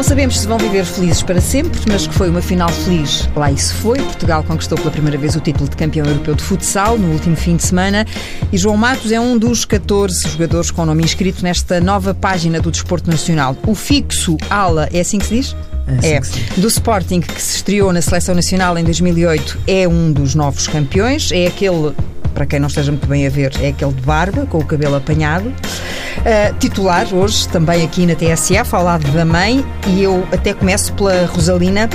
Não sabemos se vão viver felizes para sempre, mas que foi uma final feliz. Lá isso foi. Portugal conquistou pela primeira vez o título de campeão europeu de futsal no último fim de semana e João Matos é um dos 14 jogadores com nome inscrito nesta nova página do desporto nacional. O fixo ala, é assim que se diz? É, assim é. Do Sporting, que se estreou na Seleção Nacional em 2008, é um dos novos campeões. É aquele para quem não esteja muito bem a ver, é aquele de barba, com o cabelo apanhado. Uh, titular hoje, também aqui na TSF, ao lado da mãe, e eu até começo pela Rosalina,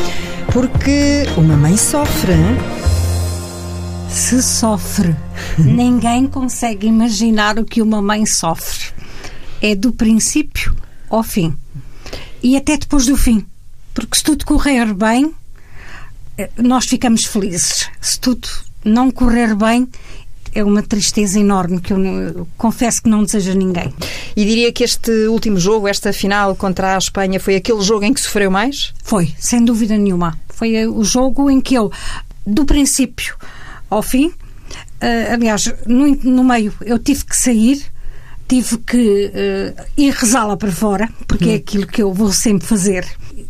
porque uma mãe sofre. Se sofre, ninguém consegue imaginar o que uma mãe sofre. É do princípio ao fim. E até depois do fim. Porque se tudo correr bem, eh, nós ficamos felizes. Se tudo não correr bem, é uma tristeza enorme que eu, eu confesso que não desejo a ninguém. E diria que este último jogo, esta final contra a Espanha, foi aquele jogo em que sofreu mais? Foi, sem dúvida nenhuma. Foi eh, o jogo em que eu, do princípio ao fim, uh, aliás, no, no meio eu tive que sair tive que uh, ir rezá-la para fora, porque é uhum. aquilo que eu vou sempre fazer.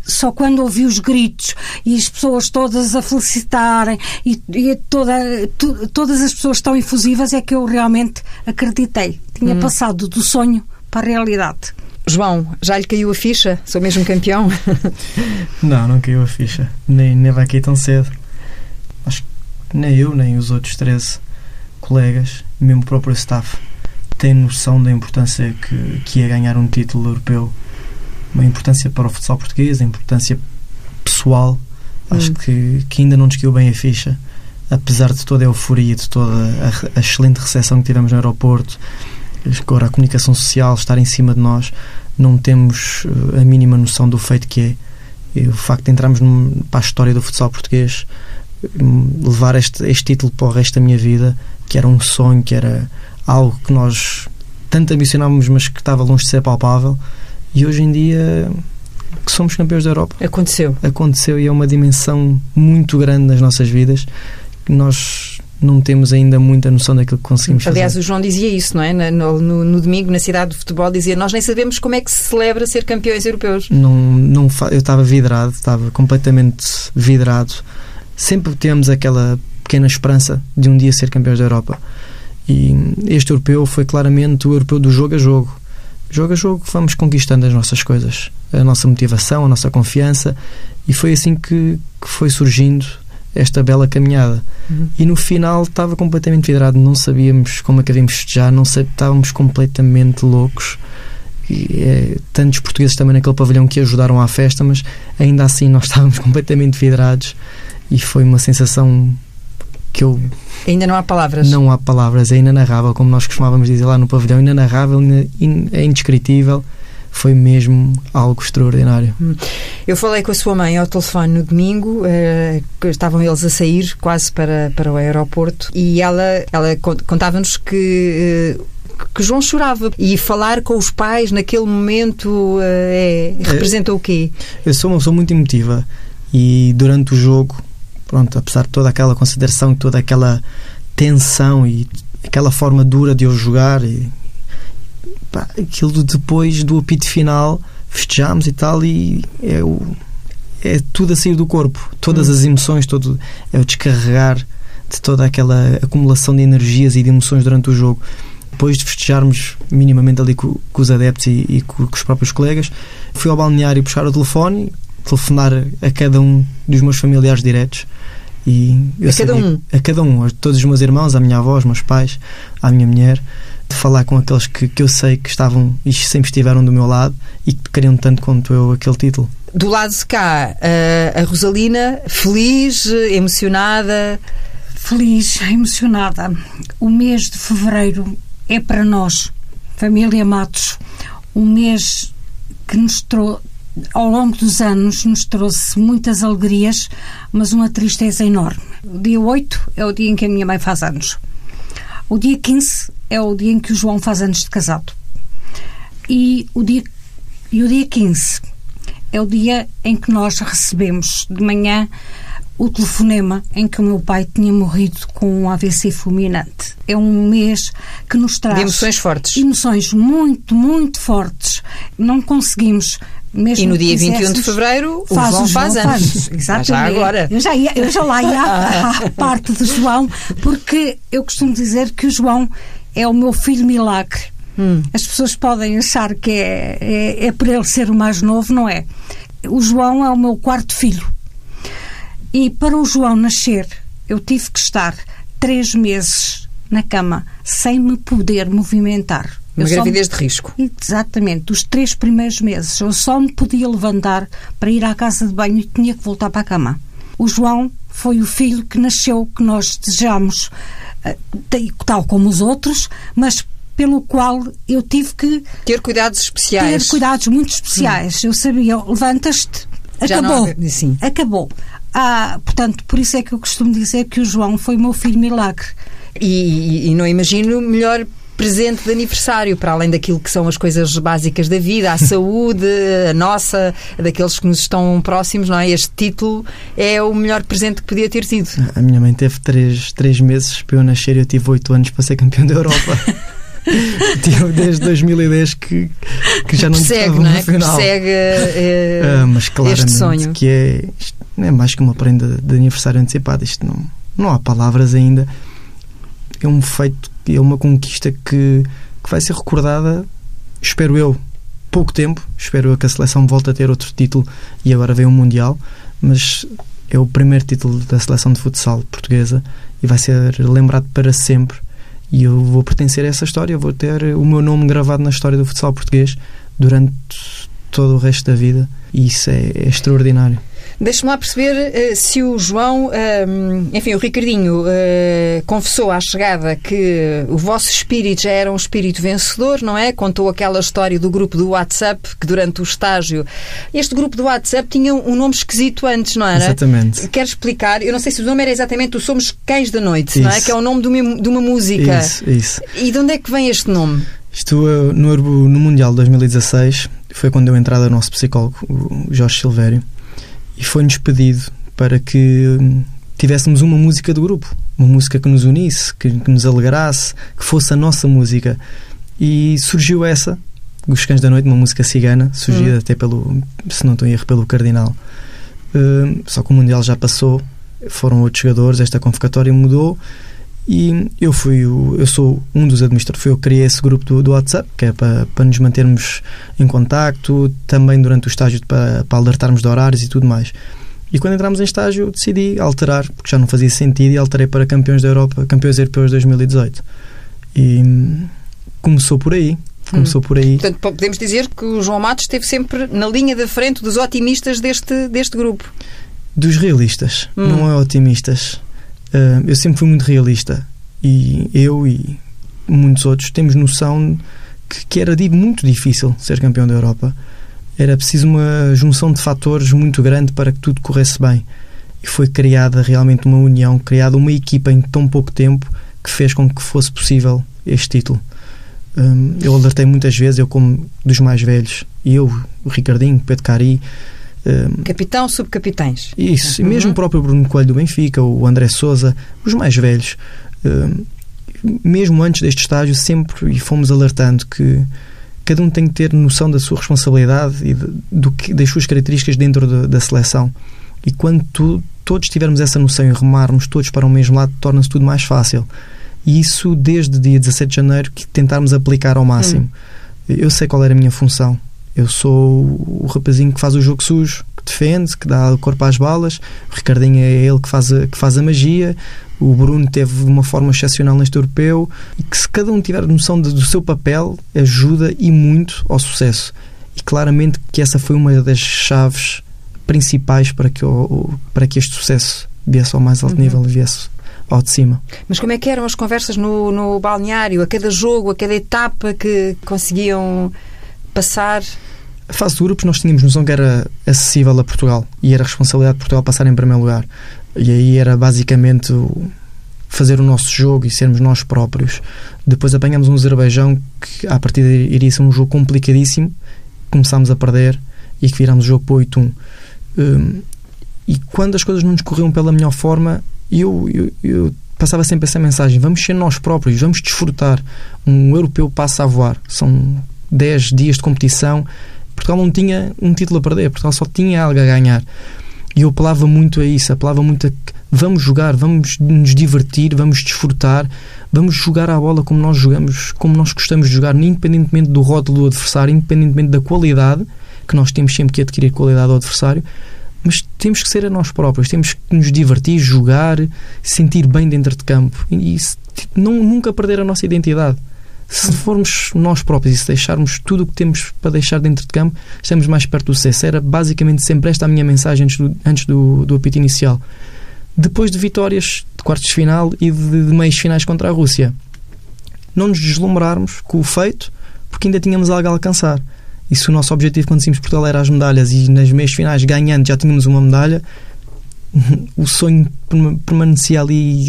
Só quando ouvi os gritos e as pessoas todas a felicitarem e, e toda, tu, todas as pessoas tão efusivas é que eu realmente acreditei. Tinha uhum. passado do sonho para a realidade. João, já lhe caiu a ficha? Sou mesmo campeão? não, não caiu a ficha. Nem, nem vai cair tão cedo. Acho que nem eu, nem os outros 13 colegas, mesmo o próprio staff, tem noção da importância que, que é ganhar um título europeu, uma importância para o futsal português, a importância pessoal. Acho hum. que, que ainda não nos bem a ficha, apesar de toda a euforia, de toda a, a excelente recepção que tivemos no aeroporto, agora a comunicação social estar em cima de nós, não temos eh, a mínima noção do feito que é. E o facto de entrarmos num, para a história do futsal português, hum, levar este, este título para o resto da minha vida, que era um sonho, que era algo que nós tanto ambicionávamos, mas que estava longe de ser palpável, e hoje em dia que somos campeões da Europa. Aconteceu. Aconteceu e é uma dimensão muito grande nas nossas vidas que nós não temos ainda muita noção daquilo que conseguimos Aliás, fazer. o João dizia isso, não é? No, no, no, domingo, na cidade de futebol, dizia: Nós nem sabemos como é que se celebra ser campeões europeus. Não, não, eu estava vidrado, estava completamente vidrado. Sempre tivemos aquela pequena esperança de um dia ser campeões da Europa. E este europeu foi claramente o europeu do jogo a jogo. Jogo a jogo vamos conquistando as nossas coisas, a nossa motivação, a nossa confiança, e foi assim que, que foi surgindo esta bela caminhada. Uhum. E no final estava completamente vidrado, não sabíamos como é que havíamos festejar, não sei, estávamos completamente loucos. E, é, tantos portugueses também naquele pavilhão que ajudaram à festa, mas ainda assim nós estávamos completamente vidrados e foi uma sensação que eu. Ainda não há palavras. Não há palavras, é inenarrável, como nós costumávamos dizer lá no pavilhão, inenarrável, é indescritível. Foi mesmo algo extraordinário. Hum. Eu falei com a sua mãe ao telefone no domingo, eh, estavam eles a sair quase para, para o aeroporto e ela, ela contava-nos que. Eh, que João chorava e falar com os pais naquele momento eh, é, representa o quê? Eu sou uma pessoa muito emotiva e durante o jogo pronto, apesar de toda aquela consideração e toda aquela tensão e aquela forma dura de eu jogar e pá, aquilo depois do apito final festejamos e tal e é, o, é tudo a sair do corpo. Todas hum. as emoções todo é o descarregar de toda aquela acumulação de energias e de emoções durante o jogo. Depois de festejarmos minimamente ali com, com os adeptos e, e com, com, os próprios colegas fui ao balneário buscar o telefone telefonar a cada um dos meus familiares diretos e a cada um? A cada um, a todos os meus irmãos, à minha avó, aos meus pais, à minha mulher, de falar com aqueles que, que eu sei que estavam e sempre estiveram do meu lado e que queriam tanto quanto eu aquele título. Do lado de cá, a Rosalina, feliz, emocionada? Feliz, emocionada. O mês de fevereiro é para nós, família Matos, um mês que nos trouxe ao longo dos anos nos trouxe muitas alegrias, mas uma tristeza enorme. O dia 8 é o dia em que a minha mãe faz anos. O dia 15 é o dia em que o João faz anos de casado. E o dia, e o dia 15 é o dia em que nós recebemos de manhã o telefonema em que o meu pai tinha morrido com um AVC fulminante. É um mês que nos traz. De emoções fortes. Emoções muito, muito fortes. Não conseguimos mesmo e no dia que 21 de fevereiro o faz João o João faz anos. Exatamente. Já agora. Eu já, ia, eu já lá ia à, à parte do João, porque eu costumo dizer que o João é o meu filho milagre. Hum. As pessoas podem achar que é, é, é por ele ser o mais novo, não é? O João é o meu quarto filho. E para o João nascer, eu tive que estar três meses na cama sem me poder movimentar. Uma só me- gravidez de risco. Exatamente, os três primeiros meses eu só me podia levantar para ir à casa de banho e tinha que voltar para a cama. O João foi o filho que nasceu, que nós desejamos, eh, tal como os outros, mas pelo qual eu tive que Ter cuidados especiais. ter cuidados muito especiais. Eu sabia, levantas-te, não acabou. sim. Acabou. Ah, portanto, por isso é que eu costumo dizer que o João foi o meu filho milagre. E, e- e não imagino melhor presente de aniversário, para além daquilo que são as coisas básicas da vida, a saúde, a nossa, daqueles que nos estão próximos, não é? Este título é o melhor presente que podia ter sido. A minha mãe teve três, três meses para eu nascer e eu tive oito anos para ser campeão da Europa. tive desde 2010 que, que já não Persegue, não é? Final. Persegue eh, Ah, mas claramente este sonho. que é, é mais que uma prenda de aniversário antecipado. Isto não, não há palavras ainda. É um feito, é uma conquista que, que vai ser recordada, espero eu, pouco tempo. Espero eu que a seleção volte a ter outro título e agora vem o Mundial. Mas é o primeiro título da seleção de futsal portuguesa e vai ser lembrado para sempre. E eu vou pertencer a essa história, vou ter o meu nome gravado na história do futsal português durante todo o resto da vida e isso é, é extraordinário. Deixe-me lá perceber eh, se o João, eh, enfim, o Ricardinho eh, confessou à chegada que o vosso espírito já era um espírito vencedor, não é? Contou aquela história do grupo do WhatsApp que durante o estágio. Este grupo do WhatsApp tinha um nome esquisito antes, não era? Exatamente. Quero explicar, eu não sei se o nome era exatamente o Somos Cães da Noite, não é? Isso. Que é o nome de uma, de uma música. Isso, isso. E de onde é que vem este nome? Isto no, no Mundial de 2016 foi quando deu entrada o nosso psicólogo, o Jorge Silvério, e foi-nos pedido para que hum, tivéssemos uma música do grupo, uma música que nos unisse, que, que nos alegrasse, que fosse a nossa música. E surgiu essa, Os Cães da Noite, uma música cigana, surgida Hum. até pelo, se não estou em erro, pelo Cardinal. Hum, só que o Mundial já passou, foram outros jogadores, esta convocatória mudou e eu fui o, eu sou um dos administradores, fui eu criei esse grupo do, do WhatsApp, que é para, para nos mantermos em contacto, também durante o estágio para, para alertarmos de horários e tudo mais. E quando entramos em estágio decidi alterar, porque já não fazia sentido, e alterei para campeões da Europa, campeões europeus 2018. E hum, começou por aí. Começou por aí. Portanto, podemos dizer que o João Matos esteve sempre na linha da frente dos otimistas deste, deste grupo. Dos realistas, Hum. não é otimistas. Ah, eu sempre fui muito realista e eu e muitos outros temos noção que, que era muito difícil ser campeão da Europa. Era preciso uma junção de fatores muito grande para que tudo corresse bem. E foi criada realmente uma união, criada uma equipa em tão pouco tempo que fez com que fosse possível este título. Hum, eu alertei muitas vezes, eu como dos mais velhos, eu, o Ricardinho, Pedro Cari, hum, Capitão, subcapitães. isso, Uhum. e mesmo o próprio Bruno Coelho do Benfica, o André Souza, os mais velhos, eh, mesmo antes deste estágio, sempre e fomos alertando que cada um tem que ter noção da sua responsabilidade e de- do que, das suas características dentro da, da seleção. E quando tu- todos tivermos essa noção e remarmos todos para o mesmo lado, torna-se tudo mais fácil. E isso desde dia 17 de janeiro que tentarmos aplicar ao máximo. Eu sei qual era a minha função. Eu sou o rapazinho que faz o jogo sujo, que defende, que dá o corpo às balas. O Ricardinho é ele que faz a, que faz a magia. O Bruno teve uma forma excepcional neste europeu. E que se cada um tiver noção de- do seu papel, ajuda e muito ao sucesso. E claramente que essa foi uma das chaves principais para que, o- para que este sucesso viesse ao mais alto Uhum. nível e viesse ao de cima. Mas como é que eram as conversas no, no balneário, a cada jogo, a cada etapa que conseguiam passar? A fase de grupos nós tínhamos noção que era acessível a Portugal e era responsabilidade de Portugal passar em primeiro lugar. E aí era basicamente fazer o nosso jogo e sermos nós próprios. Depois apanhamos um Azerbaijão que à partida iria ser um jogo complicadíssimo, começámos a perder e que virámos o jogo para 8-1. Hum, e quando as coisas não nos corriam pela melhor forma, eu, eu, eu passava sempre essa mensagem: vamos ser nós próprios, vamos desfrutar. Um europeu passa a voar. São 10 dias de competição Portugal não tinha um título a perder, Portugal só tinha algo a ganhar. E eu apelava muito a isso, apelava muito a que vamos jogar, vamos nos divertir, vamos desfrutar, vamos jogar a bola como nós jogamos, como nós gostamos de jogar, independentemente do rótulo do adversário, independentemente da qualidade, que nós temos sempre que adquirir qualidade ao adversário, mas temos que ser a nós próprios, temos que nos divertir, jogar, sentir bem dentro de campo e, e não, nunca perder a nossa identidade. Se formos nós próprios e se deixarmos tudo o que temos para deixar dentro de campo, estamos mais perto do sucesso. Era basicamente sempre esta a minha mensagem antes do, antes do, do apito inicial. Depois de vitórias de quartos de final e de, de meios finais contra a Rússia, não nos deslumbrarmos com o feito, porque ainda tínhamos algo a alcançar. E se o nosso objetivo quando saímos Portugal era as medalhas e nas meias finais ganhando já tínhamos uma medalha, o sonho permanecia ali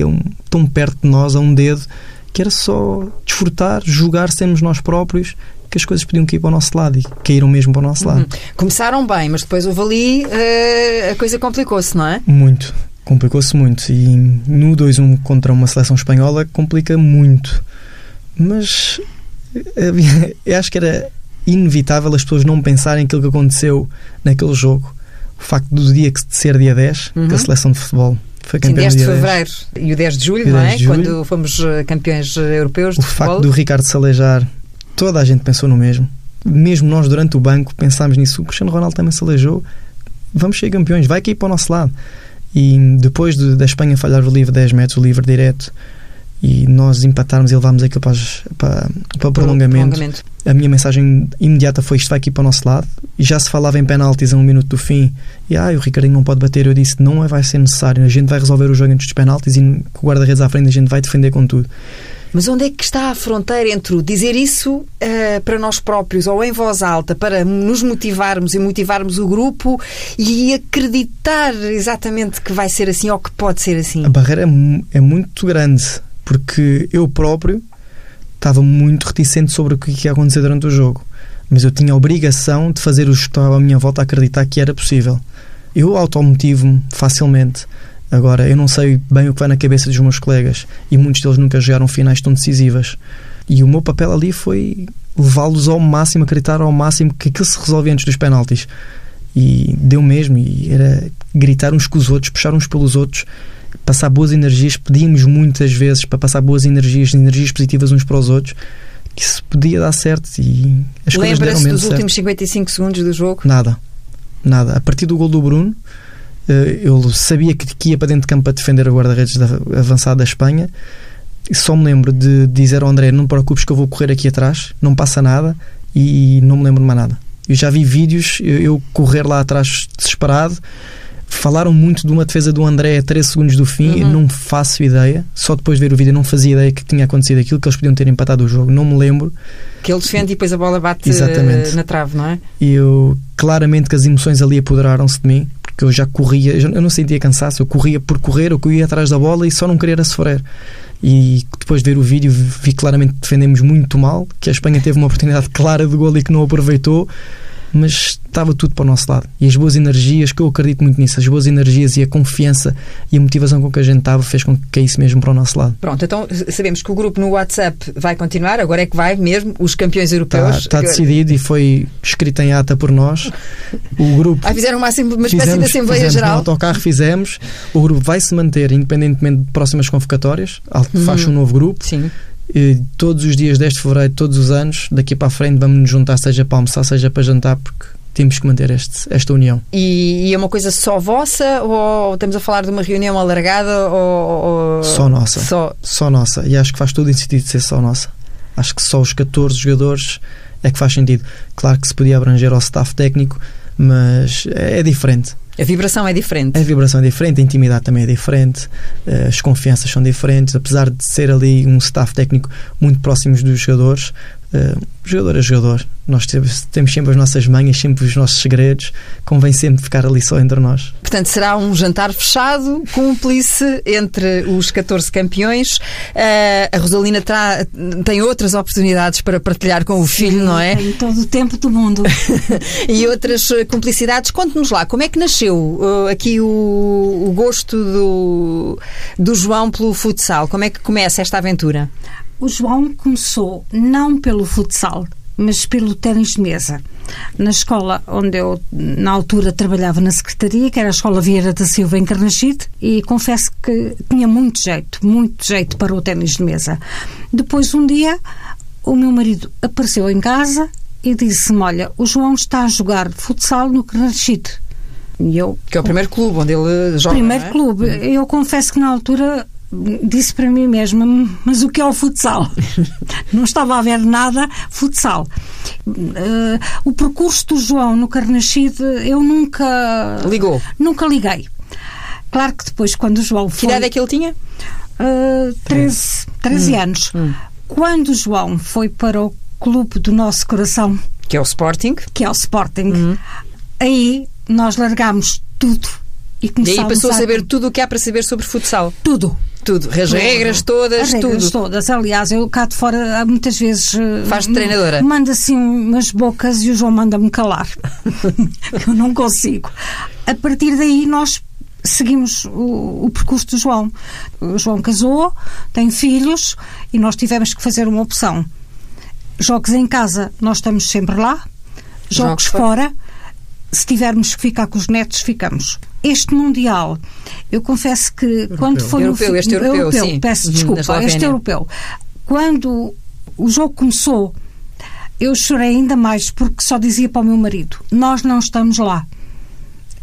tão perto de nós, a um dedo, que era só desfrutar, jogar, sermos nós próprios, que as coisas podiam cair para o nosso lado e caíram mesmo para o nosso lado. Uhum. Começaram bem, mas depois houve ali uh, a coisa complicou-se, não é? Muito, complicou-se muito. E no 2-1 contra uma seleção espanhola complica muito. Mas eu acho que era inevitável as pessoas não pensarem aquilo que aconteceu naquele jogo. O facto do dia que ser dia 10, uhum. que a seleção de futebol foi campeão Sim, 10 de fevereiro 10. e o 10 de julho, 10 não é? Quando fomos eh, campeões eh, europeus o de futebol. O facto do Ricardo Salejar, toda a gente pensou no mesmo. Mesmo nós, durante o banco, pensámos nisso. O Cristiano Ronaldo também se aleijou. Vamos ser campeões, vai cair para o nosso lado. E depois de, da Espanha falhar o livre 10 metros, o livre direto, e nós empatarmos e levámos aquilo para, para, para o prolongamento. prolongamento. A minha mensagem imediata foi isto vai aqui para o nosso lado e já se falava em penaltis a um minuto do fim e ah, o Ricardinho não pode bater, eu disse não é, vai ser necessário, a gente vai resolver o jogo antes dos penaltis e com o guarda-redes à frente a gente vai defender com tudo. Mas onde é que está a fronteira entre dizer isso uh, para nós próprios ou em voz alta para nos motivarmos e motivarmos o grupo e acreditar exatamente que vai ser assim ou que pode ser assim? A barreira é, é muito grande porque eu próprio estava muito reticente sobre o que ia acontecer durante o jogo. Mas eu tinha a obrigação de fazer os que estavam à minha volta a acreditar que era possível. Eu automotivo-me facilmente. Agora, eu não sei bem o que vai na cabeça dos meus colegas e muitos deles nunca jogaram finais tão decisivas. E o meu papel ali foi levá-los ao máximo, acreditar ao máximo que aquilo se resolvia antes dos penaltis. E deu mesmo, e era gritar uns com os outros, puxar uns pelos outros passar boas energias, pedimos muitas vezes para passar boas energias, energias positivas uns para os outros, que isso podia dar certo e as coisas deram menos dos certo. últimos 55 segundos do jogo? Nada, nada. A partir do gol do Bruno, eh, eu sabia que ia para dentro de campo para defender a guarda-redes avançada da Espanha. Só me lembro de dizer ao André: Não te preocupes que eu vou correr aqui atrás, não passa nada, e não me lembro de mais nada. Eu já vi vídeos, eu correr lá atrás desesperado, Falaram muito de uma defesa do André a 13 segundos do fim, uhum. não faço ideia. Só depois de ver o vídeo não fazia ideia que tinha acontecido aquilo, que eles podiam ter empatado o jogo, não me lembro. Que ele defende e depois a bola bate Exatamente. na trave, não é? E eu, claramente que as emoções ali apoderaram-se de mim, porque eu já corria, eu não sentia cansaço, eu corria por correr, eu corria atrás da bola e só não queria sofrer. E depois de ver o vídeo, vi claramente que defendemos muito mal, que a Espanha teve uma oportunidade clara de gol e que não aproveitou mas estava tudo para o nosso lado. E as boas energias, que eu acredito muito nisso, as boas energias e a confiança e a motivação com que a gente estava fez com que caísse mesmo para o nosso lado. Pronto, então sabemos que o grupo no WhatsApp vai continuar, agora é que vai mesmo, os campeões europeus. Está, está decidido e foi escrito em ata por nós. O grupo. Ah, fizeram uma, uma espécie fizemos, de Assembleia Geral. No autocarro fizemos, o grupo vai se manter independentemente de próximas convocatórias, uhum. faz um novo grupo. Sim todos os dias 10 de fevereiro, todos os anos, daqui para a frente, vamos nos juntar, seja para almoçar, seja para jantar, porque temos que manter este, esta união. E, e, é uma coisa só vossa ou estamos a falar de uma reunião alargada? Ou, ou... Só nossa. Só... só nossa. E acho que faz todo sentido ser só nossa. Acho que só os 14 jogadores é que faz sentido. Claro que se podia abranger ao staff técnico, mas é diferente. A vibração é diferente. A vibração é diferente, a intimidade também é diferente, eh, as confianças são diferentes, apesar de ser ali um staff técnico muito próximos dos jogadores, uh, jogador a jogador. Nós temos, temos sempre as nossas manhas, sempre os nossos segredos. Convém sempre ficar ali só entre nós. Portanto, será um jantar fechado, cúmplice entre os 14 campeões. Uh, a Rosalina terá, tem outras oportunidades para partilhar com o filho, Sim, não é? Tem todo o tempo do mundo. e outras cumplicidades. Conte-nos lá, como é que nasceu uh, aqui o, o gosto do, do João pelo futsal? Como é que começa esta aventura? O João começou não pelo futsal, mas pelo ténis de mesa. Na escola onde eu, na altura, trabalhava na secretaria, que era a Escola Vieira da Silva, em Carnachide, e confesso que tinha muito jeito, muito jeito para o ténis de mesa. Depois, um dia, o meu marido apareceu em casa e disse-me: Olha, o João está a jogar futsal no Carnachide. E eu, que é o primeiro clube onde ele joga. Primeiro é? clube. Eu confesso que na altura disse para mim mesma, mas o que é o futsal? Não estava a ver nada futsal. Uh, o percurso do João no Carnachide eu nunca. Ligou? Nunca liguei. Claro que depois, quando o João foi. Que idade é que ele tinha? Uh, 13, 13 hum. anos. Hum. Quando o João foi para o clube do nosso coração, que é o Sporting, que é o Sporting, hum. aí nós largámos tudo e começámos E aí passou a saber tudo o que há para saber sobre futsal. Tudo. Tudo, as regras todas, as regras tudo. todas. Aliás, eu cá de fora muitas vezes. Faz de treinadora. Manda assim umas bocas e o João manda-me calar. eu não consigo. A partir daí nós seguimos o, o, percurso do João. O João casou, tem filhos e nós tivemos que fazer uma opção. Jogos em casa, nós estamos sempre lá. Jogos, Jogos fora, se tivermos que ficar com os netos, ficamos. Este Mundial, eu confesso que europeu. quando foi europeu, no este europeu, europeu sim. peço desculpa, este europeu, quando o jogo começou, eu chorei ainda mais porque só dizia para o meu marido: Nós não estamos lá.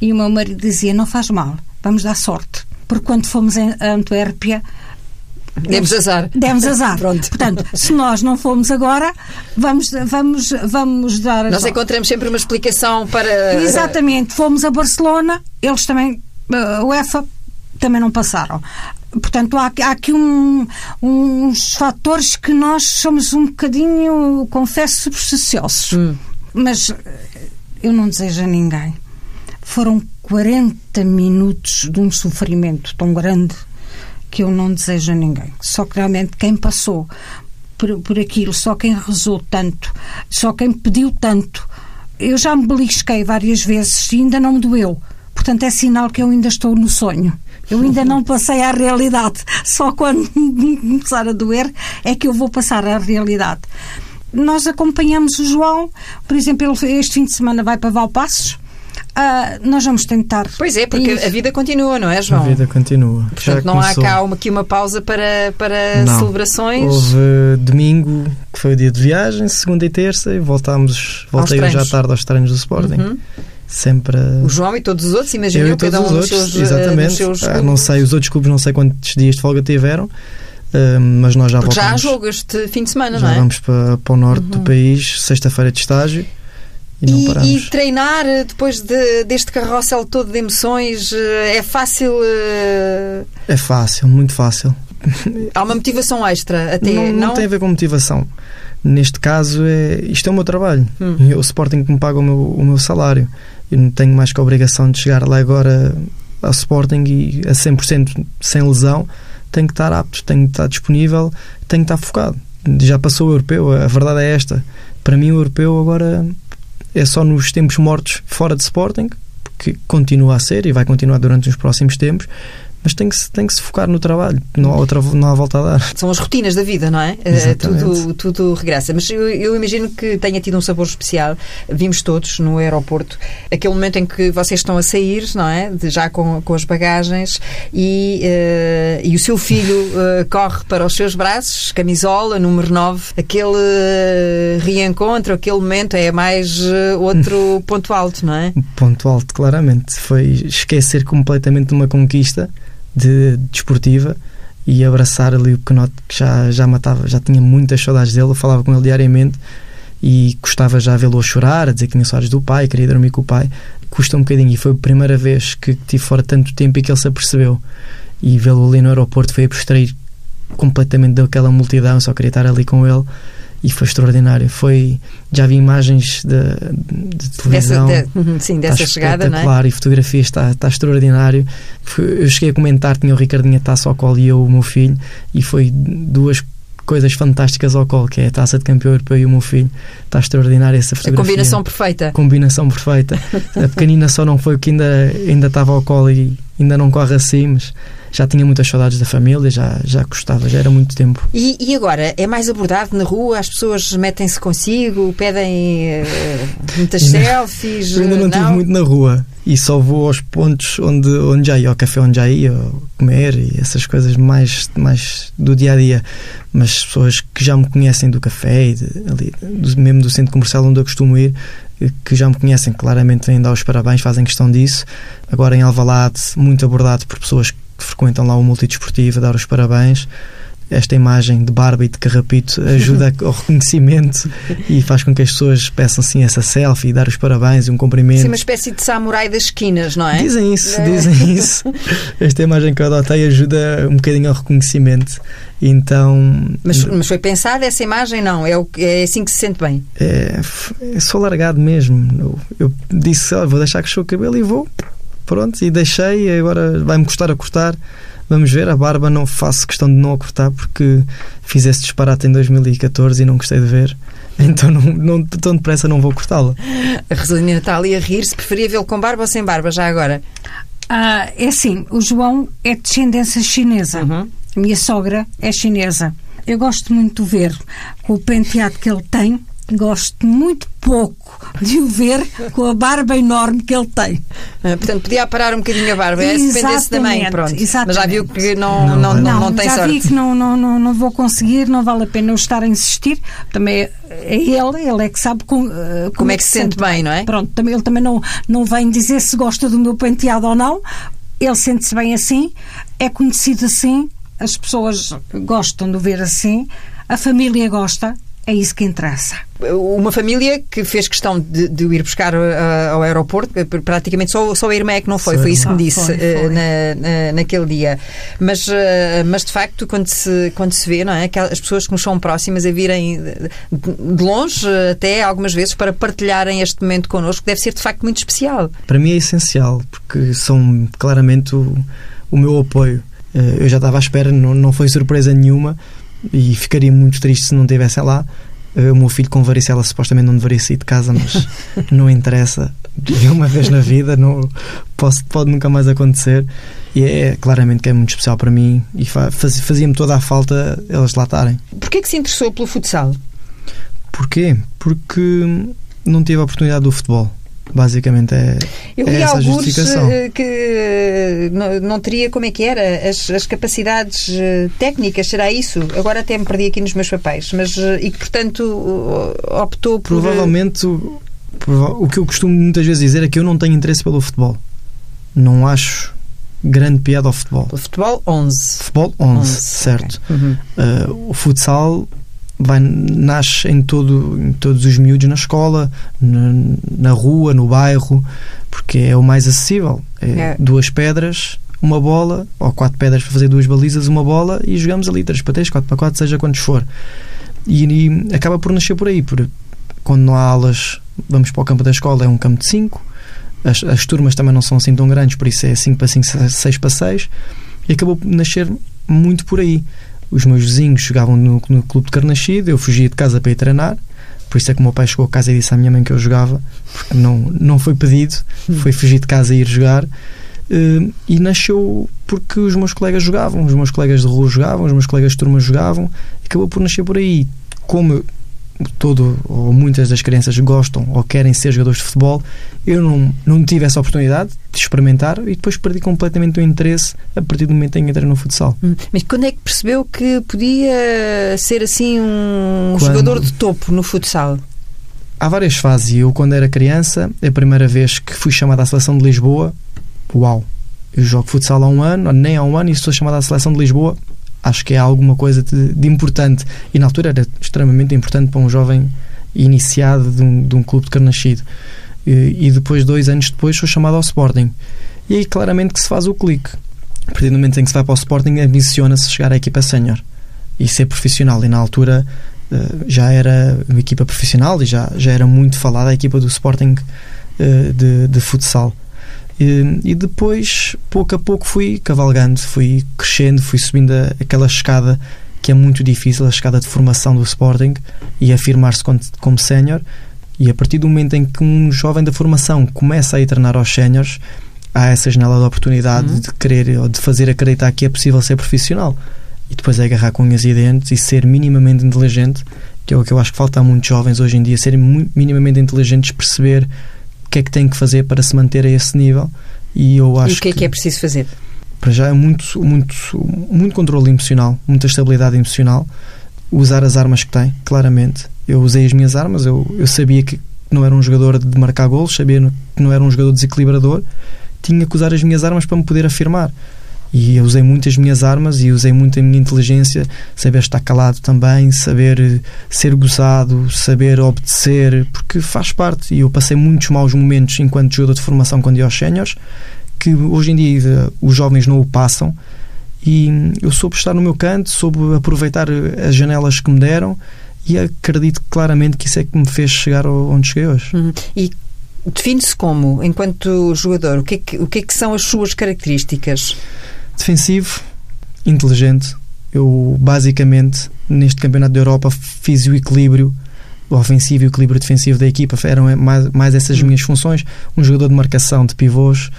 E o meu marido dizia: Não faz mal, vamos dar sorte. Porque quando fomos a Antuérpia, Demos azar. Demos azar. Pronto. Portanto, se nós não fomos agora, vamos, vamos, vamos dar. Nós encontramos sempre uma explicação para. Exatamente. Fomos a Barcelona, eles também, a UEFA, também não passaram. Portanto, há, há aqui um, uns fatores que nós somos um bocadinho, confesso, supersticiosos. Hum. Mas eu não desejo a ninguém. Foram 40 minutos de um sofrimento tão grande que eu não desejo a ninguém. Só que realmente quem passou por, por aquilo, só quem rezou tanto, só quem pediu tanto. Eu já me belisquei várias vezes e ainda não me doeu. Portanto, é sinal que eu ainda estou no sonho. Eu ainda não passei à realidade. Só quando me começar a doer é que eu vou passar à realidade. Nós acompanhamos o João, por exemplo, este fim de semana vai para Valpassos Uh, nós vamos tentar. Pois é, porque a vida continua, não é, João? A vida continua. Portanto, Já não começou. há cá uma, aqui uma pausa para, para não. celebrações. Houve domingo, que foi o dia de viagem, segunda e terça, e voltámos, voltei hoje à tarde aos treinos do Sporting. Uhum. Sempre. O João e todos os outros, imagino eu, cada um os outros, seus, exatamente. Seus ah, não sei, os outros clubes não sei quantos dias de folga tiveram. Uh, mas nós já Porque voltamos. Já há jogo este fim de semana, já não é? vamos para, para o norte uhum. do país, sexta-feira de estágio. E, e, e, treinar eh, depois de, deste carrossel todo de emoções eh, é fácil? Uh... É fácil, muito fácil. Há uma motivação extra até não, não, não tem a ver com motivação. Neste caso, é, isto é o meu trabalho. Hum. E o Sporting que me paga o meu, o meu salário. Eu não tenho mais que a obrigação de chegar lá agora ao Sporting e a 100% sem lesão. Tenho que estar apto, tenho que estar disponível, tenho que estar focado. Já passou o europeu, a verdade é esta. Para mim, o europeu agora é só nos tempos mortos fora de Sporting, que continua a ser e vai continuar durante os próximos tempos, mas tem que, se, tem que se focar no trabalho, não há, outra, não há volta a dar. São as rotinas da vida, não é? Eh, Exatamente. Tudo, tudo regressa. Mas eu, eu, imagino que tenha tido um sabor especial. Vimos todos no aeroporto aquele momento em que vocês estão a sair, não é? De, já com, com as bagagens e, uh, e o seu filho uh, corre para os seus braços, camisola, número 9. Aquele uh, reencontro, aquele momento é mais outro ponto alto, não é? Ponto alto, claramente. Foi esquecer completamente uma conquista de desportiva e abraçar ali o pequenote que já, já matava, já tinha muitas saudades dele, eu falava com ele diariamente e gostava já vê-lo a chorar, a dizer que tinha saudades do pai, queria dormir com o pai. Custa um bocadinho e foi a primeira vez que tive fora tanto tempo e que ele se apercebeu. E vê-lo ali no aeroporto foi abstrair completamente daquela multidão, só queria estar ali com ele e foi extraordinário. Foi, já vi imagens de, de televisão. Dessa, de, uhum, sim, dessa chegada, não é? e fotografias, está, está extraordinário. Eu cheguei a comentar, tinha o Ricardinho a taça ao colo e eu, o meu filho, e foi duas coisas fantásticas ao colo, que é a taça de campeão europeu e o meu filho. Está extraordinária essa fotografia. A combinação perfeita. Combinação perfeita. a pequenina só não foi o que ainda, ainda estava ao colo e ainda não corre assim, mas já tinha muitas saudades da família, já, já gostava, já era muito tempo. E, e agora, é mais abordado na rua? As pessoas metem-se consigo, pedem uh, muitas selfies? Eu ainda não, não estive muito na rua e só vou aos pontos onde, onde já ia, ao café onde já ia, comer e essas coisas mais, mais do dia a dia. Mas pessoas que já me conhecem do café e de, ali, do, mesmo do centro comercial onde eu costumo ir, que já me conhecem claramente vêm dar os parabéns, fazem questão disso. Agora em Alvalade, muito abordado por pessoas que frequentam lá o multidesportivo, a dar os parabéns esta imagem de barba e de carrapito ajuda ao reconhecimento e faz com que as pessoas peçam assim essa selfie e dar os parabéns e um cumprimento. Sim, uma espécie de samurai das esquinas, não é? Dizem isso, é. dizem isso. Esta imagem que eu adotei ajuda um bocadinho ao reconhecimento. Então, mas, mas foi pensada essa imagem? Não, é, o, é assim que se sente bem? É, é só largado mesmo. Eu, eu disse, oh, vou deixar crescer o cabelo e vou. Pronto, e deixei, e agora vai-me custar a cortar Vamos ver, a barba não faço questão de não a cortar porque fiz esse disparate em 2014 e não gostei de ver. Então não, não, tão depressa não vou cortá-la. A Rosalina está ali a rir-se. Preferia vê-lo com barba ou sem barba já agora? Ah, é assim, o João é de descendência chinesa. Uhum. A minha sogra é chinesa. Eu gosto muito de ver o penteado que ele tem gosto muito pouco de o ver com a barba enorme que ele tem. Ah, portanto, podia parar um bocadinho a barba, é se dependesse da mãe, pronto. Exatamente. Mas já viu que não, não, não, não, não tem já sorte. Já vi que não, não, não, não vou conseguir, não vale a pena eu estar a insistir. Também é ele, ele é que sabe com, uh, como, como, é que se sente bem, bem, não é? Pronto, também, ele também não, não vem dizer se gosta do meu penteado ou não. Ele sente-se bem assim, é conhecido assim, as pessoas gostam de o ver assim, a família gosta, é isso que interessa. Uma família que fez questão de, de o ir buscar uh, ao aeroporto, praticamente só, só a irmã é que não foi, foi isso que me disse foi, foi. Uh, na, na, naquele dia. Mas, uh, mas de facto, quando se, quando se vê, não é? as pessoas que nos são próximas a virem de, de longe, até algumas vezes, para partilharem este momento connosco, deve ser de facto muito especial. Para mim é essencial, porque são claramente o, o meu apoio. Eu já estava à espera, não, não foi surpresa nenhuma e ficaria muito triste se não estivessem lá. Eh, o meu filho com varicela supostamente não deveria sair de casa, mas não interessa. Uma vez na vida, não, posso, pode nunca mais acontecer. E é claramente que é muito especial para mim e faz, fazia-me toda a falta elas lá estarem. Porquê que se interessou pelo futsal? Porquê? Porque não tive a oportunidade do futebol. Basicamente é, Eu li é essa alguns justificação. Eh, que eh, não, não, teria, como é que era, as, as, capacidades eh, técnicas, será isso? Agora até me perdi aqui nos meus papéis, mas e que, portanto, optou por. Provavelmente, o, o que eu costumo muitas vezes dizer é que eu não tenho interesse pelo futebol. Não acho grande piada ao futebol. O futebol 11. Futebol 11, 11 certo. Okay. Uhum. Uh, o futsal vai, nasce em, todo, em todos os miúdos na escola, na, na rua, no bairro, porque é o mais acessível. É, é. duas pedras, uma bola, ou quatro pedras para fazer duas balizas, uma bola e jogamos ali 3 para 3, 4 para 4, seja quantos for. E, e, acaba por nascer por aí. Por, quando não há aulas, vamos para o campo da escola, é um campo de 5. As, as turmas também não são assim tão grandes, por isso é 5 para 5, 6 para 6. E acabou por nascer muito por aí os meus vizinhos jogavam no, no clube de Carnachide, eu fugia de casa para ir treinar. Por isso é que o meu pai chegou a casa e disse à minha mãe que eu jogava, porque não, não foi pedido, foi fugir de casa e ir jogar. Uh, e nasceu porque os meus colegas jogavam, os meus colegas de rua jogavam, os meus colegas de turma jogavam, acabou por nascer por aí. Como todo ou muitas das crianças gostam ou querem ser jogadores de futebol, eu não, não tive essa oportunidade de experimentar e depois perdi completamente o interesse a partir do momento em que entrei no futsal. Hum, mas quando é que percebeu que podia ser assim um quando... jogador de topo no futsal? Há várias fases. Eu, quando era criança, a primeira vez que fui chamado à seleção de Lisboa, uau! Eu jogo futsal há um ano, nem há um ano, e estou chamado à seleção de Lisboa acho que é alguma coisa de, de, importante. E na altura era extremamente importante para um jovem iniciado de um, de um clube de Carnaxide. E, e, depois, dois anos depois, sou chamado ao Sporting. E aí claramente que se faz o clique. A partir do momento em que se vai para o Sporting, ambiciona-se chegar à equipa sénior e ser profissional. E na altura eh, já era uma equipa profissional e já, já era muito falada a equipa do Sporting eh, de, de futsal. E, e, depois, pouco a pouco, fui cavalgando, fui crescendo, fui subindo a, aquela escada que é muito difícil, a escada de formação do Sporting e afirmar-se como, como sénior. E a partir do momento em que um jovem da formação começa a ir treinar aos séniores, há essa janela de oportunidade uhum. de querer ou de fazer acreditar que é possível ser profissional e depois é agarrar com unhas e dentes e ser minimamente inteligente, que é o que eu acho que falta a muitos jovens hoje em dia, serem minimamente inteligentes, perceber o que é que têm que fazer para se manter a esse nível. E eu acho e o que é que é preciso fazer? Para já é muito, muito, muito controle emocional, muita estabilidade emocional, usar as armas que tem, claramente. Eu usei as minhas armas, eu, eu sabia que não era um jogador de marcar golos, sabia que não era um jogador desequilibrador, tinha que usar as minhas armas para me poder afirmar. E eu usei muito as minhas armas e usei muito a minha inteligência, saber estar calado também, saber eh, ser gozado, saber obedecer, porque faz parte. E eu passei muitos maus momentos enquanto jogador de formação quando ia aos séniores, que hoje em dia eh, os jovens não o passam. E eu soube estar no meu canto, soube aproveitar eh, as janelas que me deram e acredito claramente que isso é que me fez chegar onde cheguei hoje. Uhum. E define-se como, enquanto jogador, o que, é que, o que é que são as suas características? Defensivo, inteligente. Eu, basicamente, neste Campeonato da Europa, fiz o equilíbrio ofensivo e o equilíbrio defensivo da equipa. Eram mais, mais essas hum. minhas funções. Um jogador de marcação, de pivôs.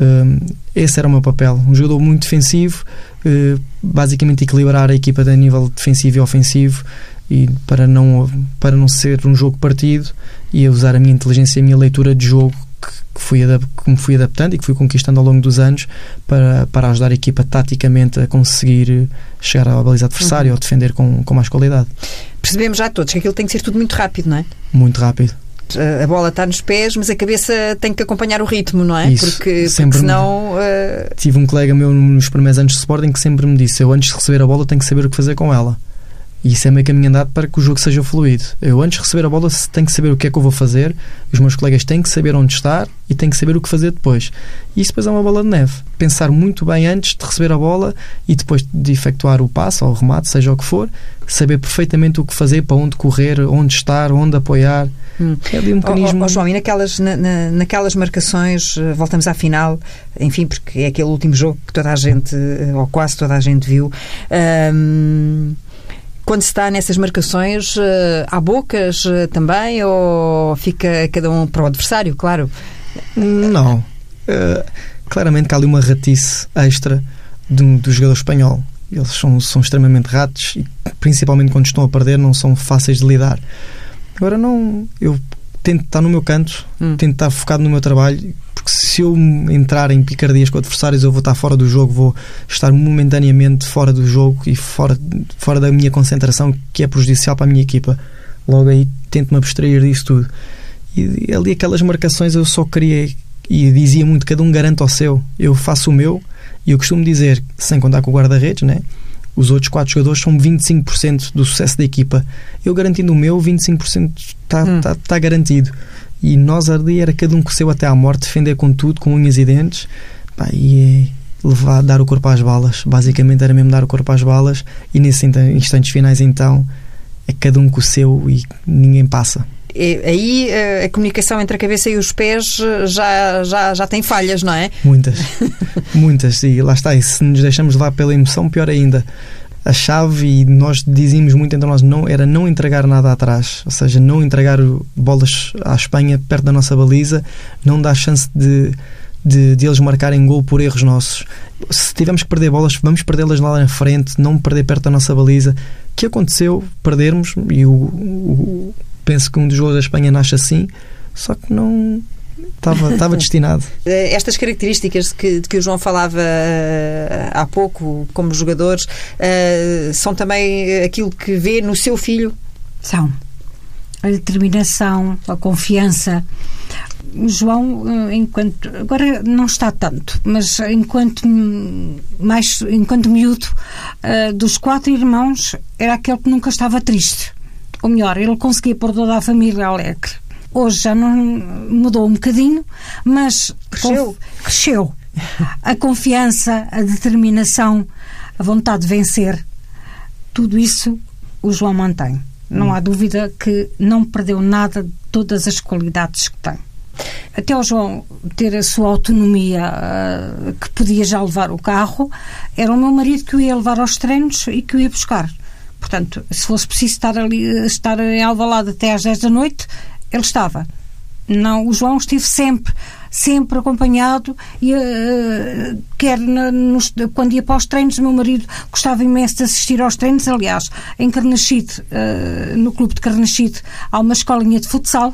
Um, esse era o meu papel. Um jogador muito defensivo, uh, basicamente equilibrar a equipa a nível defensivo e ofensivo e para não, para não ser um jogo partido e usar a minha inteligência e a minha leitura de jogo que, fui, que me fui adaptando e que fui conquistando ao longo dos anos para, para ajudar a equipa taticamente a conseguir chegar à baliza adversária uhum. ou defender com, com mais qualidade. Percebemos já todos que aquilo tem que ser tudo muito rápido, não é? Muito rápido a bola está nos pés, mas a cabeça tem que acompanhar o ritmo, não é? Isso, porque, porque senão. Uh... Tive um colega meu nos primeiros anos de Sporting que sempre me disse: Eu antes de receber a bola tenho que saber o que fazer com ela. E isso é meio caminho andado para que o jogo seja fluido. Eu, antes de receber a bola, tenho que saber o que é que eu vou fazer, os meus colegas têm que saber onde estar e têm que saber o que fazer depois. E isso depois é uma bola de neve. Pensar muito bem antes de receber a bola e depois de efetuar o passo ou o remate, seja o que for, saber perfeitamente o que fazer, para onde correr, onde estar, onde apoiar. Hum. É ali um mecanismo. Oh, oh, João, e naquelas, na, na, naquelas marcações, eh, voltamos à final, enfim, porque é aquele último jogo que toda a gente, eh, ou quase toda a gente viu. Hum, quando se está nessas marcações, eh, há bocas eh, também ou fica cada um para o adversário, claro? Não. Uh, claramente que há ali uma ratice extra do, do jogador espanhol. Eles são, são extremamente ratos e, principalmente quando estão a perder, não são fáceis de lidar. Agora, não. Eu tento estar no meu canto, hum. tento estar focado no meu trabalho porque se eu entrar em picardias com adversários, eu vou estar fora do jogo, vou estar momentaneamente fora do jogo e fora, fora da minha concentração, que é prejudicial para a minha equipa. Logo aí tento-me abstrair disso tudo. E ali aquelas marcações eu só queria e dizia muito: cada um garante ao seu, eu faço o meu. E eu costumo dizer, sem contar com o guarda-redes, né? os outros quatro jogadores são 25% do sucesso da equipa. Eu garantindo o meu, 25% está hum. tá, tá garantido. E nós ali era cada um seu até à morte, defender com tudo, com unhas e dentes, pá, e é levar, dar o corpo às balas. Basicamente era mesmo dar o corpo às balas, e nesses instantes finais, então, é cada um com o seu e ninguém passa. E, aí eh, a comunicação entre a cabeça e os pés eh, já, já, já tem falhas, não é? Muitas, muitas, e lá está. E se nos deixamos levar pela emoção, pior ainda a chave e nós dizíamos muito entre nós não era não entregar nada atrás, ou seja, não entregar bolas à Espanha perto da nossa baliza, não dar chance de de, de eles marcarem gol por erros nossos. Se tivermos que perder bolas, vamos perdê-las lá na frente, não perder perto da nossa baliza. O que aconteceu? Perdermos e o, o penso que um dos gols da Espanha nasce assim, só que não Estava, estava destinado. Eh, estas características que, de que o João falava uh, há pouco, como jogadores, uh, são também aquilo que vê no seu filho? São. A determinação, a confiança. O João, enquanto agora não está tanto, mas enquanto mais enquanto miúdo uh, dos quatro irmãos era aquele que nunca estava triste. Ou melhor, ele conseguia pôr toda a família alegre Hoje já não mudou um bocadinho, mas cresceu. cresceu. A confiança, a determinação, a vontade de vencer, tudo isso o João mantém. Não hum. há dúvida que não perdeu nada de todas as qualidades que tem. Até o João ter a sua autonomia, uh, que podia já levar o carro, era o meu marido que o ia levar aos treinos e que o ia buscar. Portanto, se fosse preciso estar ali, estar em Alvalade até às 10 da noite, ele estava. Não, o João esteve sempre sempre acompanhado, e, uh, quer na, nos, quando ia para os treinos, o meu marido gostava imenso de assistir aos treinos. Aliás, em Carnachide, uh, no clube de Carnachide, há uma escolinha de futsal,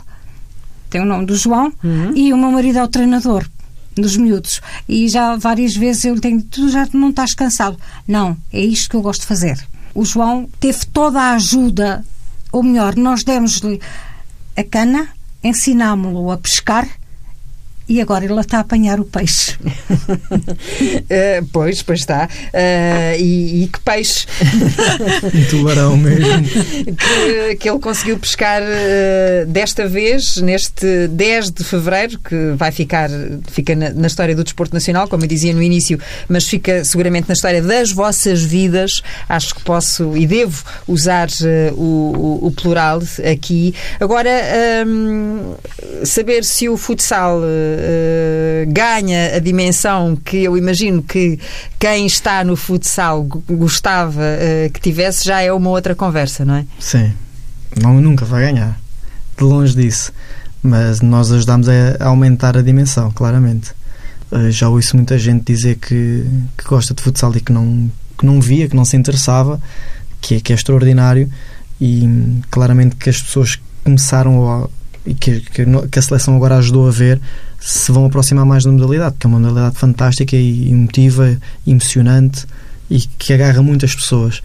tem o nome do João, uhum. e o meu marido é o treinador dos miúdos. E já várias vezes eu lhe tenho tu já não estás cansado. Não, é isto que eu gosto de fazer. O João teve toda a ajuda, ou melhor, nós demos-lhe a cana, ensinámo-lo a pescar e agora ele está a apanhar o peixe. uh, pois, pois está. Uh, e, e, que peixe? um tubarão mesmo. que, que ele conseguiu pescar uh, desta vez, neste 10 de fevereiro, que vai ficar fica na, na, história do desporto nacional, como eu dizia no início, mas fica seguramente na história das vossas vidas. Acho que posso e devo usar o, o, o, plural aqui. Agora, um, saber se o futsal uh, ganha a dimensão que eu imagino que quem está no futsal gostava uh, que tivesse, já é uma outra conversa, não é? Sim. Não, nunca vai ganhar. De longe disso. Mas nós ajudamos a aumentar a dimensão, claramente. Uh, já ouço muita gente dizer que, que gosta de futsal e que não, que não via, que não se interessava, que é, que é extraordinário e claramente que as pessoas começaram a, e que, que, que, a seleção agora ajudou a ver se vão aproximar mais da modalidade, que é uma modalidade fantástica e emotiva, emocionante e que agarra muitas pessoas.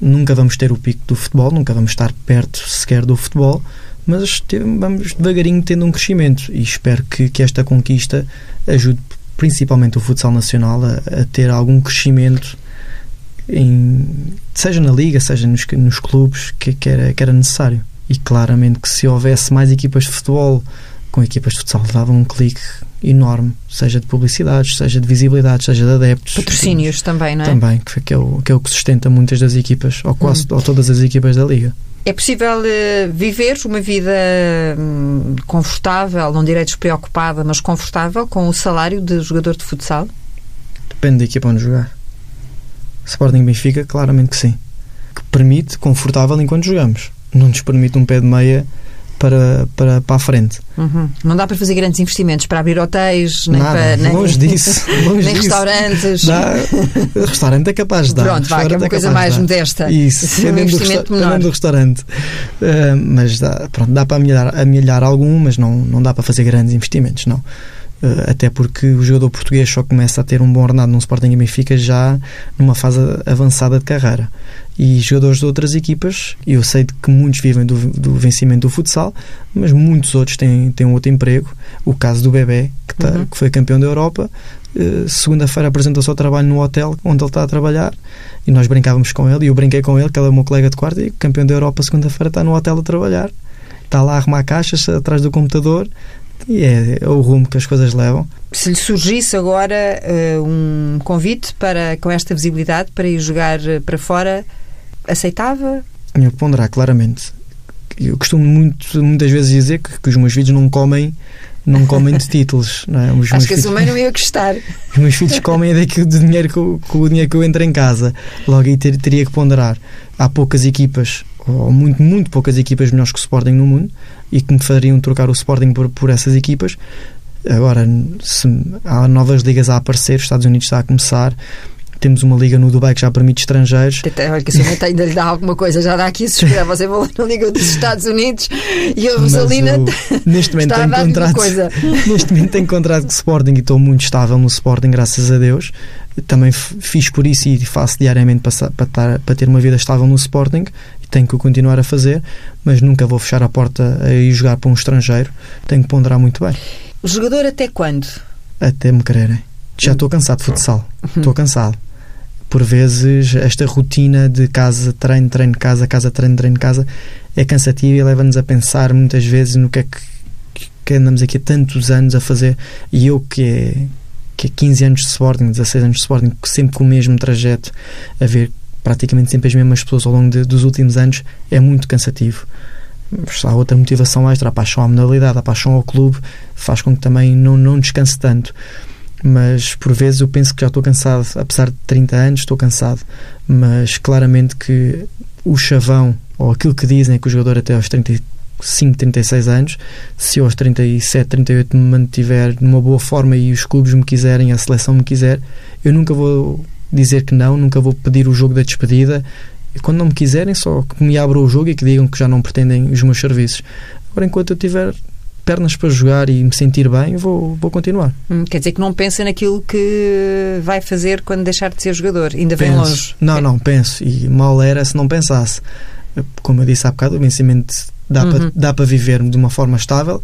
Nunca vamos ter o pico do futebol, nunca vamos estar perto sequer do futebol, mas vamos devagarinho tendo um crescimento e espero que, que esta conquista ajude principalmente o futsal nacional a, a ter algum crescimento em, seja na liga, seja nos, nos clubes que, que, era, que era necessário. E claramente que se houvesse mais equipas de futebol com equipas de futsal dava um clique enorme, seja de publicidades, seja de visibilidade, seja de adeptos. Patrocínios também, não é? Também, que é o que, é o que sustenta muitas das equipas, ou quase hum. ou todas as equipas da Liga. É possível uh, viver uma vida hum, confortável, não direi despreocupada, mas confortável com o salário de jogador de futsal? Depende da equipa onde jogar. Sporting Benfica, claramente que sim. Que permite confortável enquanto jogamos não nos permite um pé de meia para, para, para a frente. Uhum. Não dá para fazer grandes investimentos para abrir hotéis, nem Nada, para. Nem, longe disso. Longe nem disso. restaurantes. Dá, restaurante é capaz de dar. Pronto, vai, que é uma é coisa mais modesta. Isso, um investimento menor. do restaurante. Uh, mas dá, pronto, dá para amelhar, amelhar algum, mas não, não dá para fazer grandes investimentos, não. Uh, até porque o jogador português só começa a ter um bom ordenado num Sporting e Benfica já numa fase avançada de carreira e jogadores de outras equipas. Eu sei de que muitos vivem do, do vencimento do futsal, mas muitos outros têm, têm outro emprego. O caso do Bebé, que, tá, uhum. que foi campeão da Europa, uh, segunda-feira apresentou-se ao trabalho no hotel onde ele está a trabalhar e nós brincávamos com ele. E eu brinquei com ele, que ele é o meu colega de quarto, e campeão da Europa, segunda-feira está no hotel a trabalhar. Está lá a arrumar caixas atrás do computador e é, é, o rumo que as coisas levam. Se lhe surgisse agora uh, um convite para, com esta visibilidade para ir jogar para fora, aceitava? Eu ponderar claramente. Eu costumo muito, muitas vezes dizer que, que os meus filhos não comem não comem de títulos. Não é? os Acho que a sua mãe não ia gostar. Os meus filhos comem daquilo do dinheiro com, com o dinheiro que eu entro em casa. Logo aí ter, teria que ponderar. Há poucas equipas, ou muito, muito poucas equipas melhores que o Sporting no mundo e que me fariam trocar o Sporting por, por essas equipas. Agora, se há novas ligas a aparecer, os Estados Unidos está a começar, temos uma liga no Dubai que já permite estrangeiros. Olha, que senhora ainda lhe dá alguma coisa, já dá aqui a suspirar. Você vai na Liga dos Estados Unidos e a Rosalina neste momento tem contrato. Neste momento tenho contrato com o Sporting e estou muito estável no Sporting, graças a Deus. Também fiz por isso e faço diariamente para, para, para ter uma vida estável no Sporting e tenho que continuar a fazer, mas nunca vou fechar a porta a ir jogar para um estrangeiro. Tenho que ponderar muito bem. O jogador até quando? Até me quererem. Já estou cansado de futsal. Estou cansado por vezes esta rotina de casa, treino, treino, casa, casa, treino, treino, casa é cansativa e leva-nos a pensar muitas vezes no que é que, que, andamos aqui há tantos anos a fazer e eu que é, que é 15 anos de Sporting, 16 anos de Sporting, sempre com o mesmo trajeto, a ver praticamente sempre as mesmas pessoas ao longo de, dos últimos anos, é muito cansativo. Há outra motivação extra, a paixão à modalidade, a paixão ao clube, faz com que também não, não descanse tanto mas por vezes eu penso que já estou cansado, apesar de 30 anos, estou cansado, mas claramente que o chavão, ou aquilo que dizem que o jogador até aos 30, 35, 36 anos. Se eu aos 37, 38 me mantiver numa boa forma e os clubes me quiserem, a seleção me quiser, eu nunca vou dizer que não, nunca vou pedir o jogo da despedida. E quando não me quiserem, só que me abram o jogo e que digam que já não pretendem os meus serviços. Agora, enquanto eu tiver pernas para jogar e me sentir bem, vou, vou continuar. Hum, quer dizer que não pensa naquilo que vai fazer quando deixar de ser jogador, ainda penso. bem longe. Não, não, penso. E mal era se não pensasse. Como eu disse há bocado, o vencimento dá, uhum. para, viver de uma forma estável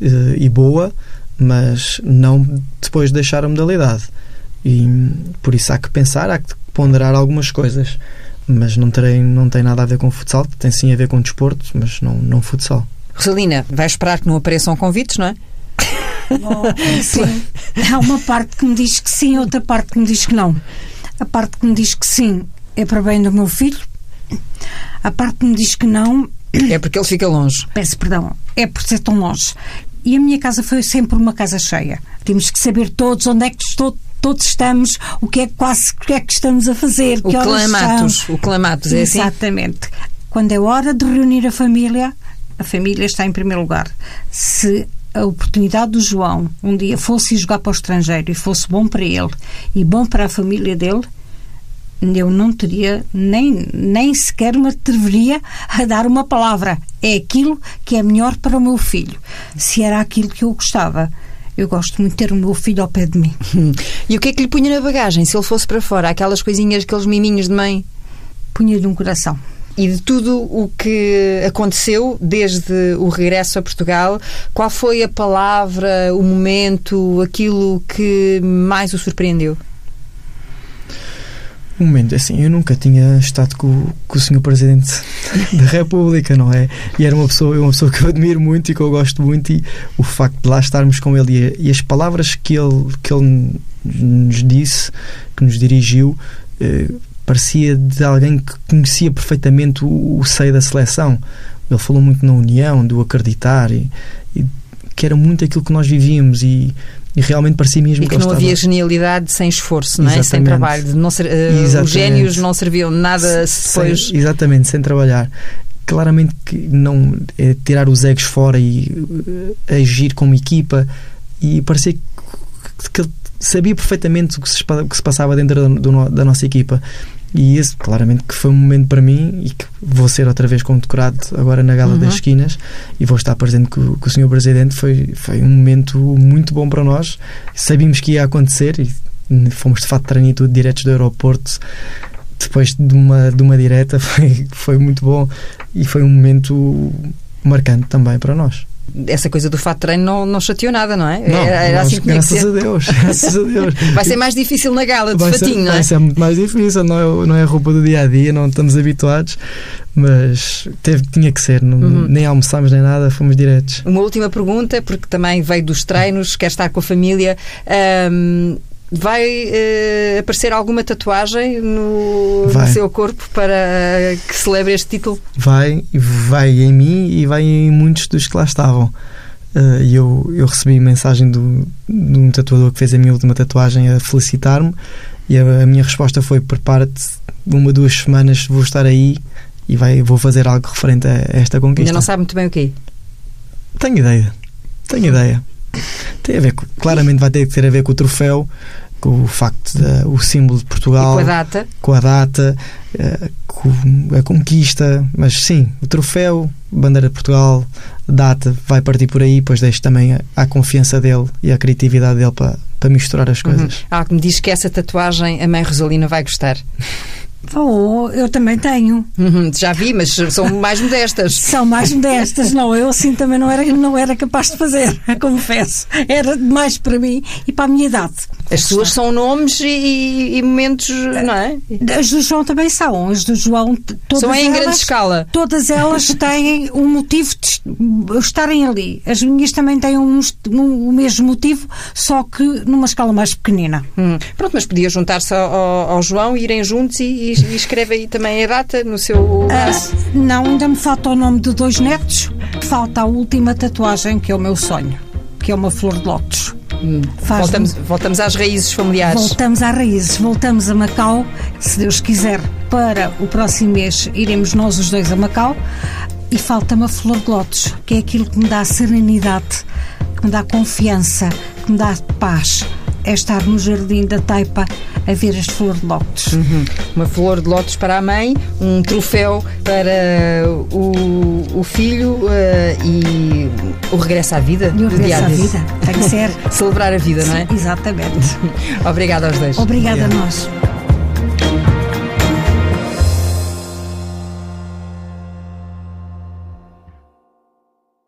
uh, e boa, mas não depois de deixar a modalidade. E por isso há que pensar, há que ponderar algumas coisas. Mas não, terei, não tem nada a ver com futsal, tem sim a ver com desporto, mas não, não futsal. Rosalina, vai esperar que não apareçam convites, não é? Oh, sim. Há uma parte que me diz que sim, outra parte que me diz que não. A parte que me diz que sim é para bem do meu filho. A parte que me diz que não. É porque ele fica longe. Peço perdão. É por ser tão longe. E a minha casa foi sempre uma casa cheia. Temos que saber todos onde é que estou, todos estamos, o que é quase o que é que estamos a fazer, o que clamatos, o clamatos é assim. Exatamente. Quando é hora de reunir a família, a família está em primeiro lugar. Se a oportunidade do João um dia fosse jogar para o estrangeiro e fosse bom para ele e bom para a família dele, eu não teria nem, nem sequer me atreveria a dar uma palavra. É aquilo que é melhor para o meu filho. Se era aquilo que eu gostava. Eu gosto muito de ter o meu filho ao pé de mim. E o que é que lhe punha na bagagem se ele fosse para fora? Aquelas coisinhas, aqueles miminhos de mãe? Punha-lhe um coração e de tudo o que aconteceu desde o regresso a Portugal, qual foi a palavra, o momento, aquilo que mais o surpreendeu? Um momento, assim, eu nunca tinha estado com, com o Sr. Presidente da República, não é? E era uma pessoa, uma pessoa que eu admiro muito e que eu gosto muito, e o facto de lá estarmos com ele e, e as palavras que ele, que ele nos disse, que nos dirigiu, eh, parecia de alguém que conhecia perfeitamente o, o seio da seleção. Ele falou muito na união, do acreditar, e, e que era muito aquilo que nós vivíamos e, e realmente parecia mesmo e que, que não estava... havia genialidade sem esforço, não é? Exatamente. sem trabalho. Não ser, uh, os génios não serviam nada se depois. Sem, exatamente, sem trabalhar. Claramente que não é tirar os egos fora e uh, agir como equipa e parecia que, que ele sabia perfeitamente o que se, que se passava dentro do, do, da nossa equipa. E esse, claramente, que foi um momento para mim e que vou ser outra vez condecorado agora na Gala uhum. das Esquinas e vou estar presente com, com o Sr. Presidente. Foi, foi um momento muito bom para nós. Sabíamos que ia acontecer e fomos de fato de treino e tudo diretos do aeroporto. Depois de uma, de uma direta, foi, foi muito bom e foi um momento marcante também para nós essa coisa do fato de treino não, não chateou nada, não é? Não, era, assim que graças a Deus, graças a Deus. Vai ser mais difícil na gala de vai fatinho, ser, não é? Vai ser muito mais difícil, não é, não é a roupa do dia a dia, não estamos habituados, mas teve, tinha que ser, não, uhum. nem almoçámos nem nada, fomos diretos. Uma última pergunta, porque também veio dos treinos, quer estar com a família. Um, Vai uh, aparecer alguma tatuagem no, no, seu corpo para que celebre este título? Vai, vai em mim e vai em muitos dos que lá estavam. Uh, eu, eu recebi mensagem do, de um tatuador que fez a minha última tatuagem a felicitar-me e a, a, minha resposta foi: prepara-te, uma, duas semanas vou estar aí e vai, vou fazer algo referente a, a esta conquista. Ainda não sabe muito bem o quê? Tenho ideia, tenho ideia. Tem a ver, com, claramente vai ter que ter a ver com o troféu, com o facto de, o símbolo de Portugal, e com a data, com a data, uh, com a conquista, mas sim, o troféu, bandeira de Portugal, data, vai partir por aí, pois deixo também a, a confiança dele e a criatividade dele para, para misturar as coisas. Uhum. Ah, que me diz que essa tatuagem a mãe Rosalina vai gostar. Oh, eu também tenho. Uhum, já vi, mas são mais modestas. são mais modestas, não. Eu assim também não era, não era capaz de fazer, confesso. Era demais para mim e para a minha idade. As suas são nomes e, e, momentos, não é? As do João também são. As do João, todas são em elas, grande escala. Todas elas têm um motivo de estarem ali. As minhas também têm um, um, o mesmo motivo, só que numa escala mais pequenina. Hum. Pronto, mas podia juntar-se ao, ao, João, irem juntos e, e, e, escreve aí também a data no seu braço. Uh, não, ainda me falta o nome de dois netos. Falta a última tatuagem, que é o meu sonho, que é uma flor de lótus. Hum. Voltamos, voltamos às raízes familiares. Voltamos às raízes, voltamos a Macau, se Deus quiser, para o próximo mês iremos nós os dois a Macau. e falta-me a flor de lótus, que é aquilo que me dá serenidade, que me dá confiança, que me dá paz. É estar no jardim da Taipa a ver as flores de lótus. Uhum. Uma flor de lótus para a mãe, um troféu para o, o filho uh, e o regresso à vida. E o regresso à vida. Tem que ser. Celebrar a vida, não é? Exatamente. Obrigada aos dois. Obrigada a nós.